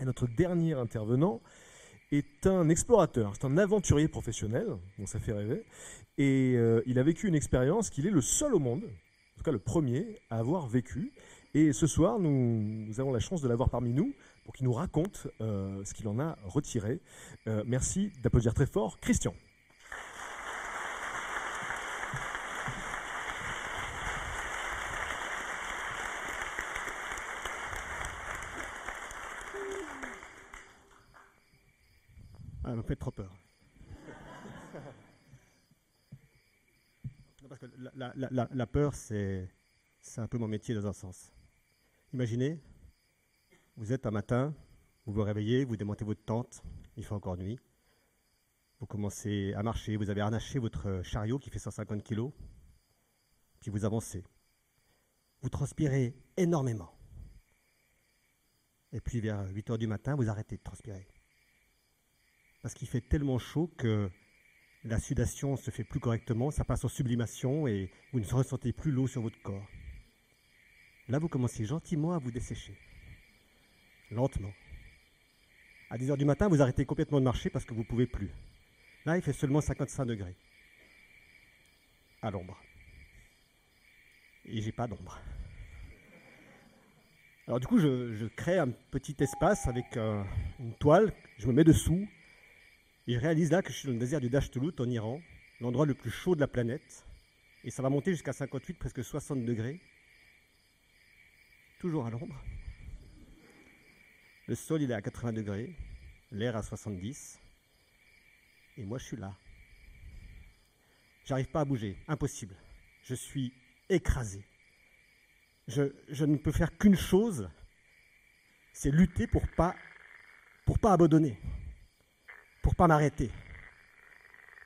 Et notre dernier intervenant est un explorateur, c'est un aventurier professionnel, donc ça fait rêver, et euh, il a vécu une expérience qu'il est le seul au monde, en tout cas le premier, à avoir vécu. Et ce soir, nous, avons la chance de l'avoir parmi nous pour qu'il nous raconte euh, ce qu'il en a retiré. Euh, merci d'applaudir très fort Christian. Ah, elle me fait trop peur. Non, parce que la, peur, c'est c'est un peu mon métier dans un sens. Imaginez, vous êtes un matin, vous vous réveillez, vous démontez votre tente, il fait encore nuit. Vous commencez à marcher, vous avez harnaché votre chariot qui fait 150 kg, puis vous avancez. Vous transpirez énormément. Et puis vers 8 heures du matin, vous arrêtez de transpirer parce qu'il fait tellement chaud que la sudation se fait plus correctement, ça passe en sublimation et vous ne ressentez plus l'eau sur votre corps. Là, vous commencez gentiment à vous dessécher. Lentement. À 10 heures du matin, vous arrêtez complètement de marcher parce que vous ne pouvez plus. Là, il fait seulement 55 degrés. À l'ombre. Et j'ai pas d'ombre. Alors du coup, je, crée un petit espace avec euh, une toile, je me mets dessous, je réalise là que je suis dans le désert du Dashtaulut en Iran, l'endroit le plus chaud de la planète. Et ça va monter jusqu'à 58, presque 60 degrés. Toujours à l'ombre. Le sol, il est à 80 degrés. L'air à 70. Et moi, je suis là. J'arrive pas à bouger. Impossible. Je suis écrasé. Je, ne peux faire qu'une chose, c'est lutter pour pas, pour pas abandonner m'arrêter.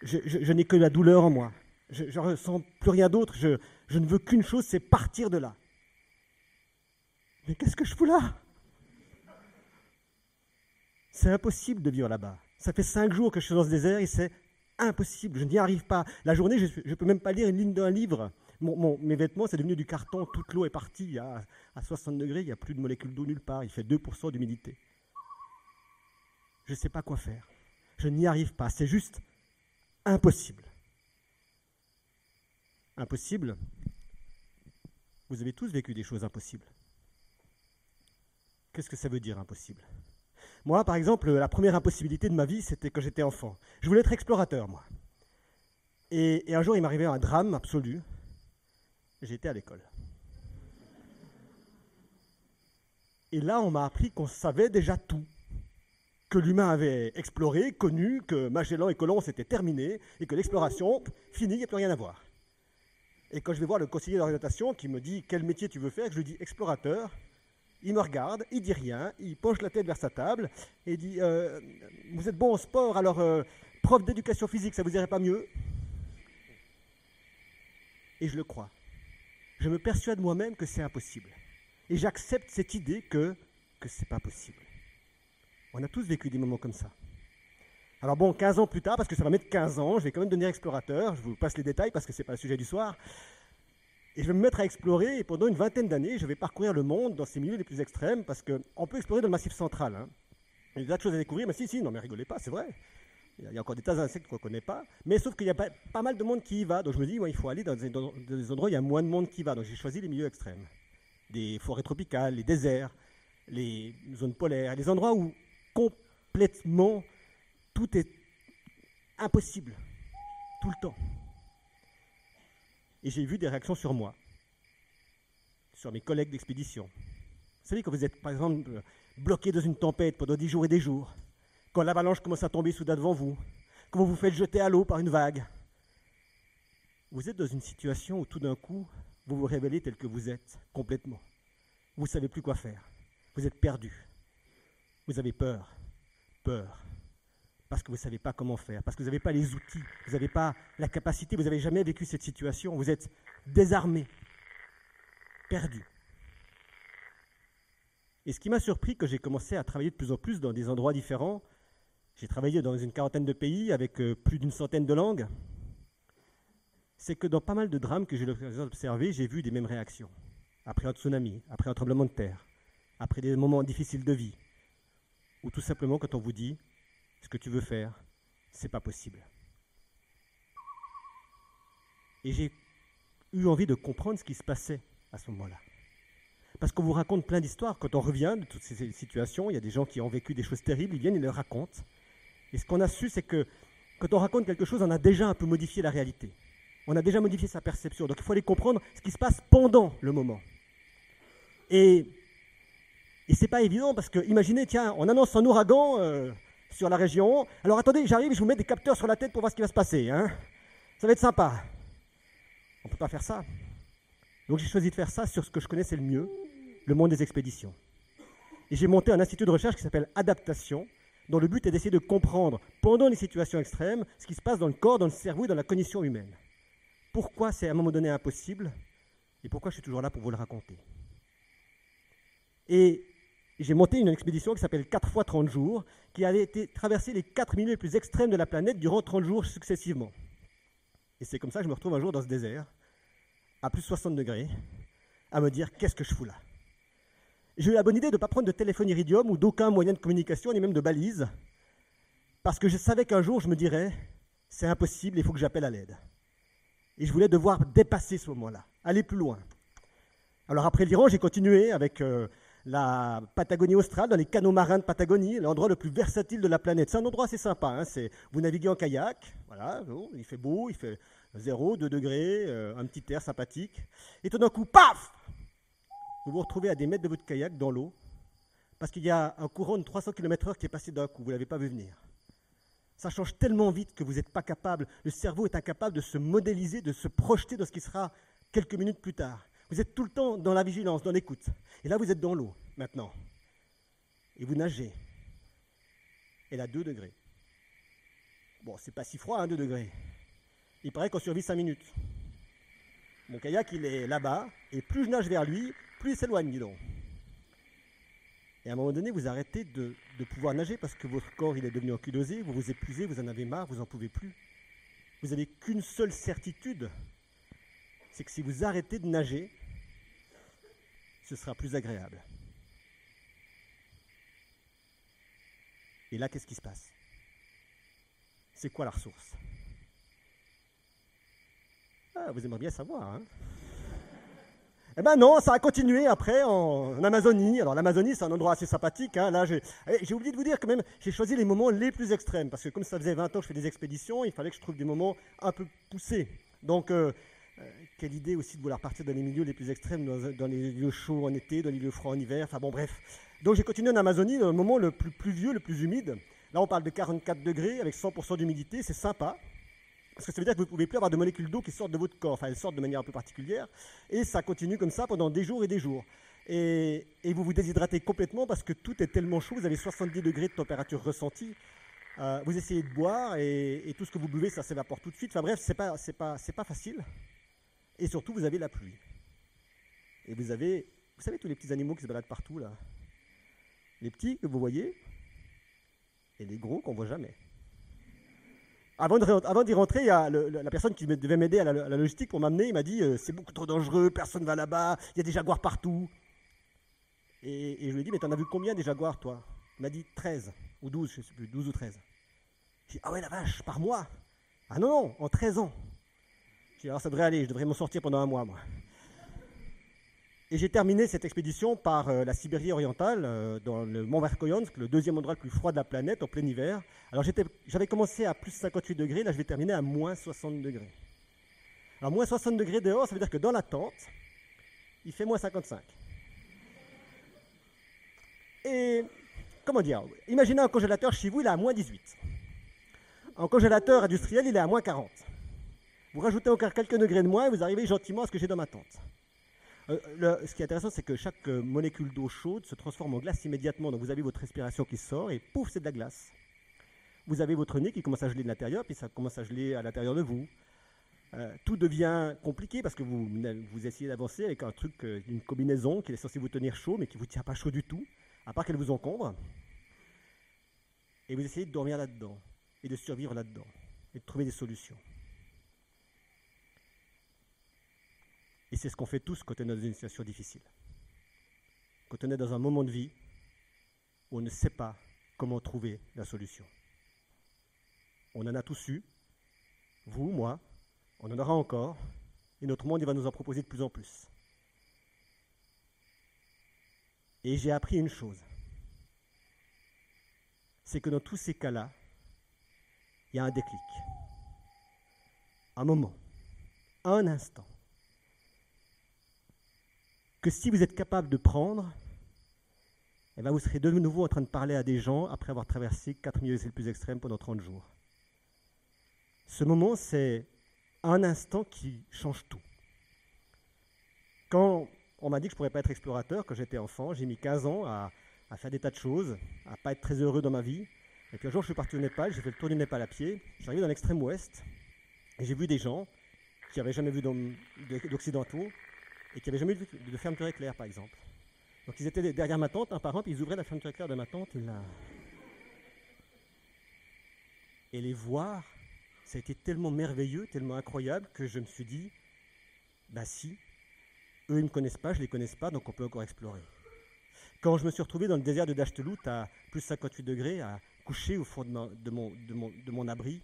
Je, n'ai que la douleur en moi. Je ne ressens plus rien d'autre. Je, ne veux qu'une chose, c'est partir de là. Mais qu'est-ce que je fous là? C'est impossible de vivre là-bas. Ça fait cinq jours que je suis dans ce désert et c'est impossible. Je n'y arrive pas. La journée, je ne peux même pas lire une ligne d'un livre. Mes vêtements, c'est devenu du carton. Toute l'eau est partie. À, à 60 degrés, il n'y a plus de molécules d'eau nulle part. Il fait 2% d'humidité. Je ne sais pas quoi faire. Je n'y arrive pas. C'est juste impossible. Impossible. Vous avez tous vécu des choses impossibles. Qu'est-ce que ça veut dire impossible? Moi, par exemple, la première impossibilité de ma vie, c'était quand j'étais enfant. Je voulais être explorateur, moi. Et, un jour, il m'arrivait un drame absolu. J'étais à l'école. Et là, on m'a appris qu'on savait déjà tout que l'humain avait exploré, connu, que Magellan et Colomb c'était terminé, et que l'exploration, fini, il n'y a plus rien à voir. Et quand je vais voir le conseiller d'orientation qui me dit quel métier tu veux faire, je lui dis explorateur, il me regarde, il dit rien, il penche la tête vers sa table et dit euh, Vous êtes bon en sport, alors euh, prof d'éducation physique, ça vous irait pas mieux? Et je le crois. Je me persuade moi-même que c'est impossible. Et j'accepte cette idée que, que c'est pas possible. On a tous vécu des moments comme ça. Alors bon, 15 ans plus tard, parce que ça va mettre 15 ans, je vais quand même devenir explorateur, je vous passe les détails parce que ce n'est pas le sujet du soir, et je vais me mettre à explorer, et pendant une vingtaine d'années, je vais parcourir le monde dans ses milieux les plus extrêmes, parce qu'on peut explorer dans le massif central. hein. Il y a des tas de choses à découvrir, mais si, si, non mais rigolez pas, c'est vrai. Il y a- y encore des tas d'insectes qu'on ne connaît pas, mais sauf qu'il y a pas, mal de monde qui y va, donc je me dis, il faut aller dans des, endroits où il y a moins de monde qui va, donc j'ai choisi les milieux extrêmes. Des forêts tropicales, les déserts, les zones polaires, les endroits où complètement tout est impossible, tout le temps. Et j'ai vu des réactions sur moi, sur mes collègues d'expédition. Vous savez, quand vous êtes, par exemple, bloqué dans une tempête pendant des jours et des jours, quand l'avalanche commence à tomber soudain devant vous, que vous vous faites jeter à l'eau par une vague. Vous êtes dans une situation où tout d'un coup, vous vous révélez tel que vous êtes, complètement. Vous ne savez plus quoi faire. Vous êtes perdu. Vous avez peur. Peur. Parce que vous ne savez pas comment faire, parce que vous n'avez pas les outils, vous n'avez pas la capacité, vous n'avez jamais vécu cette situation, vous êtes désarmé, perdu. Et ce qui m'a surpris, que j'ai commencé à travailler de plus en plus dans des endroits différents, j'ai travaillé dans une quarantaine de pays avec euh, plus d'une centaine de langues, c'est que dans pas mal de drames que j'ai l'occasion d'observer, j'ai vu des mêmes réactions. Après un tsunami, après un tremblement de terre, après des moments difficiles de vie, ou tout simplement quand on vous dit ce que tu veux faire, c'est pas possible. Et j'ai eu envie de comprendre ce qui se passait à ce moment-là. Parce qu'on vous raconte plein d'histoires. Quand on revient de toutes ces situations, il y a des gens qui ont vécu des choses terribles, ils viennent, ils le racontent. Et ce qu'on a su, c'est que quand on raconte quelque chose, on a déjà un peu modifié la réalité. On a déjà modifié sa perception. Donc il faut aller comprendre ce qui se passe pendant le moment. Et, et c'est pas évident parce que, imaginez, tiens, on annonce un ouragan euh, sur la région. Alors attendez, j'arrive, je vous mets des capteurs sur la tête pour voir ce qui va se passer. Hein. Ça va être sympa. On ne peut pas faire ça. Donc j'ai choisi de faire ça sur ce que je connaissais le mieux, le monde des expéditions. Et j'ai monté un institut de recherche qui s'appelle Adaptation, dont le but est d'essayer de comprendre, pendant les situations extrêmes, ce qui se passe dans le corps, dans le cerveau et dans la cognition humaine. Pourquoi c'est à un moment donné impossible et pourquoi je suis toujours là pour vous le raconter. Et j'ai monté une expédition qui s'appelle 4 fois 30 jours, qui avait été traverser les 4 milieux les plus extrêmes de la planète durant 30 jours successivement. Et c'est comme ça que je me retrouve un jour dans ce désert, à plus de 60 degrés, à me dire qu'est-ce que je fous là? J'ai eu la bonne idée de ne pas prendre de téléphone iridium ou d'aucun moyen de communication, ni même de balise, parce que je savais qu'un jour je me dirais, c'est impossible, il faut que j'appelle à l'aide. Et je voulais devoir dépasser ce moment-là, aller plus loin. Alors après l'Iran, j'ai continué avec euh, la Patagonie australe, dans les canaux marins de Patagonie, l'endroit le plus versatile de la planète. C'est un endroit assez sympa. Hein, vous naviguez en kayak, voilà, il fait beau, il fait 0, 2 degrés, euh, un petit air sympathique. Et tout d'un coup, paf vous vous retrouvez à des mètres de votre kayak dans l'eau, parce qu'il y a un courant de 300 km/h qui est passé d'un coup, vous ne l'avez pas vu venir. Ça change tellement vite que vous n'êtes pas capable, le cerveau est incapable de se modéliser, de se projeter dans ce qui sera quelques minutes plus tard. Vous êtes tout le temps dans la vigilance, dans l'écoute. Et là, vous êtes dans l'eau, maintenant. Et vous nagez. Et là, 2 degrés. Bon, c'est pas si froid, hein, 2 degrés. Il paraît qu'on survit 5 minutes. Mon kayak, il est là-bas, et plus je nage vers lui, plus il s'éloigne, dis donc. Et à un moment donné, vous arrêtez de, pouvoir nager parce que votre corps il est devenu ankylosé, vous vous épuisez, vous en avez marre, vous n'en pouvez plus. Vous n'avez qu'une seule certitude, c'est que si vous arrêtez de nager, ce sera plus agréable. Et là, qu'est-ce qui se passe? C'est quoi la ressource? Ah, Vous aimeriez bien savoir, hein eh ben non, ça a continué après en, Amazonie. Alors l'Amazonie, c'est un endroit assez sympathique. Hein. Là, eh, j'ai oublié de vous dire que même, j'ai choisi les moments les plus extrêmes parce que comme ça faisait 20 ans que je fais des expéditions, il fallait que je trouve des moments un peu poussés. Donc, euh, quelle idée aussi de vouloir partir dans les milieux les plus extrêmes, dans, les lieux chauds en été, dans les lieux froids en hiver. Enfin bon, bref. Donc j'ai continué en Amazonie, dans le moment le plus pluvieux, le plus humide. Là, on parle de 44 degrés avec 100% d'humidité, c'est sympa. Parce que ça veut dire que vous ne pouvez plus avoir de molécules d'eau qui sortent de votre corps. Enfin, elles sortent de manière un peu particulière. Et ça continue comme ça pendant des jours et des jours. Et, vous vous déshydratez complètement parce que tout est tellement chaud. Vous avez 70 degrés de température ressentie. Euh, vous essayez de boire et, tout ce que vous buvez, ça s'évapore tout de suite. Enfin bref, c'est pas, pas, c'est pas facile. Et surtout, vous avez la pluie. Et vous avez, vous savez, tous les petits animaux qui se baladent partout là. Les petits que vous voyez et les gros qu'on voit jamais. Avant d'y rentrer, la personne qui devait m'aider à, la logistique pour m'amener, il m'a dit euh, c'est beaucoup trop dangereux, personne ne va là-bas, il y a des jaguars partout. Et, je lui ai dit mais t'en as vu combien des jaguars toi? Il m'a dit 13 ou 12, je ne sais plus, 12 ou 13. J'ai dit ah ouais la vache, par mois? Ah non, non, en 13 ans. Alors ça devrait aller, je devrais m'en sortir pendant un mois moi. Et j'ai terminé cette expédition par euh, la Sibérie orientale, euh, dans le mont Verkhoyansk, le deuxième endroit le plus froid de la planète, en plein hiver. Alors j'avais commencé à plus 58 degrés, là je vais terminer à moins 60 degrés. Alors moins 60 degrés dehors, ça veut dire que dans la tente, il fait moins 55. Et comment dire Imaginez un congélateur chez vous, il est à moins 18. En congélateur industriel, il est à moins 40. Vous rajoutez encore quelques degrés de moins et vous arrivez gentiment à ce que j'ai dans ma tente. Euh, ce qui est intéressant, c'est que chaque euh, molécule d'eau chaude se transforme en glace immédiatement. Donc vous avez votre respiration qui sort et pouf, c'est de la glace. Vous avez votre nez qui commence à geler de l'intérieur, puis ça commence à geler à l'intérieur de vous. Euh, tout devient compliqué parce que vous, vous essayez d'avancer avec un truc, une combinaison qui est censée vous tenir chaud, mais qui ne vous tient pas chaud du tout, à part qu'elle vous encombre. Et vous essayez de dormir là-dedans, et de survivre là-dedans, et de trouver des solutions. Et c'est ce qu'on fait tous quand on est dans une situation difficile. Quand on est dans un moment de vie où on ne sait pas comment trouver la solution. On en a tous eu, vous, moi, on en aura encore, et notre monde il va nous en proposer de plus en plus. Et j'ai appris une chose, c'est que dans tous ces cas-là, il y a un déclic, un moment, un instant que si vous êtes capable de prendre, eh bien vous serez de nouveau en train de parler à des gens après avoir traversé quatre milieux les plus extrêmes pendant 30 jours. Ce moment, c'est un instant qui change tout. Quand on m'a dit que je ne pourrais pas être explorateur, quand j'étais enfant, j'ai mis 15 ans à, faire des tas de choses, à ne pas être très heureux dans ma vie. Et puis un jour, je suis parti au Népal, j'ai fait le tour du Népal à pied. Je suis arrivé dans l'extrême ouest et j'ai vu des gens qui n'avaient jamais vu d'occidentaux et qui n'avaient jamais vu de fermeture éclair, par exemple. Donc ils étaient derrière ma tente, un par un, puis ils ouvraient la fermeture éclair de ma tente. Et les voir, ça a été tellement merveilleux, tellement incroyable, que je me suis dit, bah si, eux ils ne me connaissent pas, je ne les connais pas, donc on peut encore explorer. Quand je me suis retrouvé dans le désert de Dachtelout à plus 58 degrés, à coucher au fond de, mon, de mon, abri,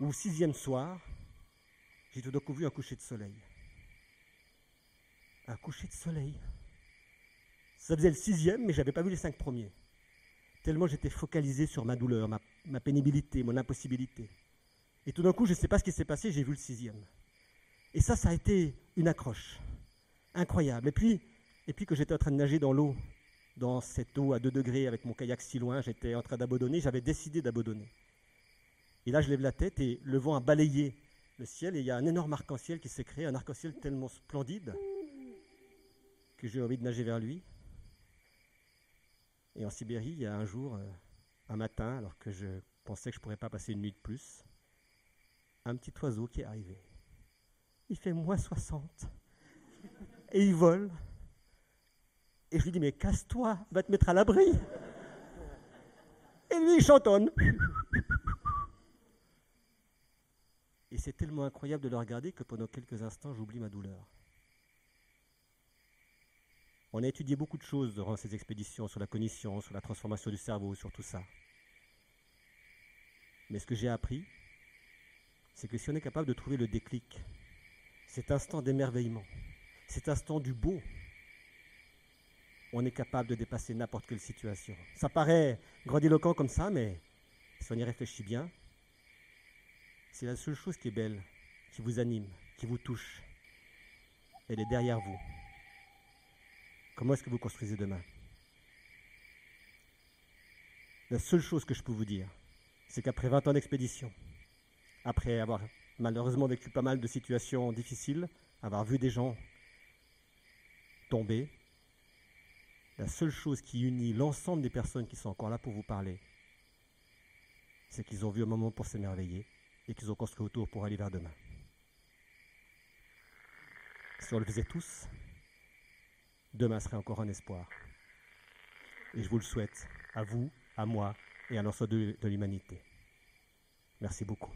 au sixième soir, j'ai tout d'un coup vu un coucher de soleil un coucher de soleil. Ça faisait le sixième, mais je n'avais pas vu les cinq premiers. Tellement j'étais focalisé sur ma douleur, ma, pénibilité, mon impossibilité. Et tout d'un coup, je ne sais pas ce qui s'est passé, j'ai vu le sixième. Et ça, ça a été une accroche. Incroyable. Et puis, et puis que j'étais en train de nager dans l'eau, dans cette eau à 2 degrés avec mon kayak si loin, j'étais en train d'abandonner, j'avais décidé d'abandonner. Et là, je lève la tête et le vent a balayé le ciel et il y a un énorme arc-en-ciel qui s'est créé, un arc-en-ciel tellement splendide que j'ai envie de nager vers lui. Et en Sibérie, il y a un jour, euh, un matin, alors que je pensais que je pourrais pas passer une nuit de plus, un petit oiseau qui est arrivé. Il fait moins 60. Et il vole. Et je lui dis, mais casse-toi, va te mettre à l'abri. Et lui, il chantonne. Et c'est tellement incroyable de le regarder que pendant quelques instants, j'oublie ma douleur. On a étudié beaucoup de choses durant ces expéditions sur la cognition, sur la transformation du cerveau, sur tout ça. Mais ce que j'ai appris, c'est que si on est capable de trouver le déclic, cet instant d'émerveillement, cet instant du beau, on est capable de dépasser n'importe quelle situation. Ça paraît grandiloquent comme ça, mais si on y réfléchit bien, c'est la seule chose qui est belle, qui vous anime, qui vous touche. Elle est derrière vous. Comment est-ce que vous construisez demain? La seule chose que je peux vous dire, c'est qu'après 20 ans d'expédition, après avoir malheureusement vécu pas mal de situations difficiles, avoir vu des gens tomber, la seule chose qui unit l'ensemble des personnes qui sont encore là pour vous parler, c'est qu'ils ont vu un moment pour s'émerveiller et qu'ils ont construit autour pour aller vers demain. Si on le faisait tous, demain serait encore un espoir. Et je vous le souhaite, à vous, à moi et à l'ensemble de, de l'humanité. Merci beaucoup.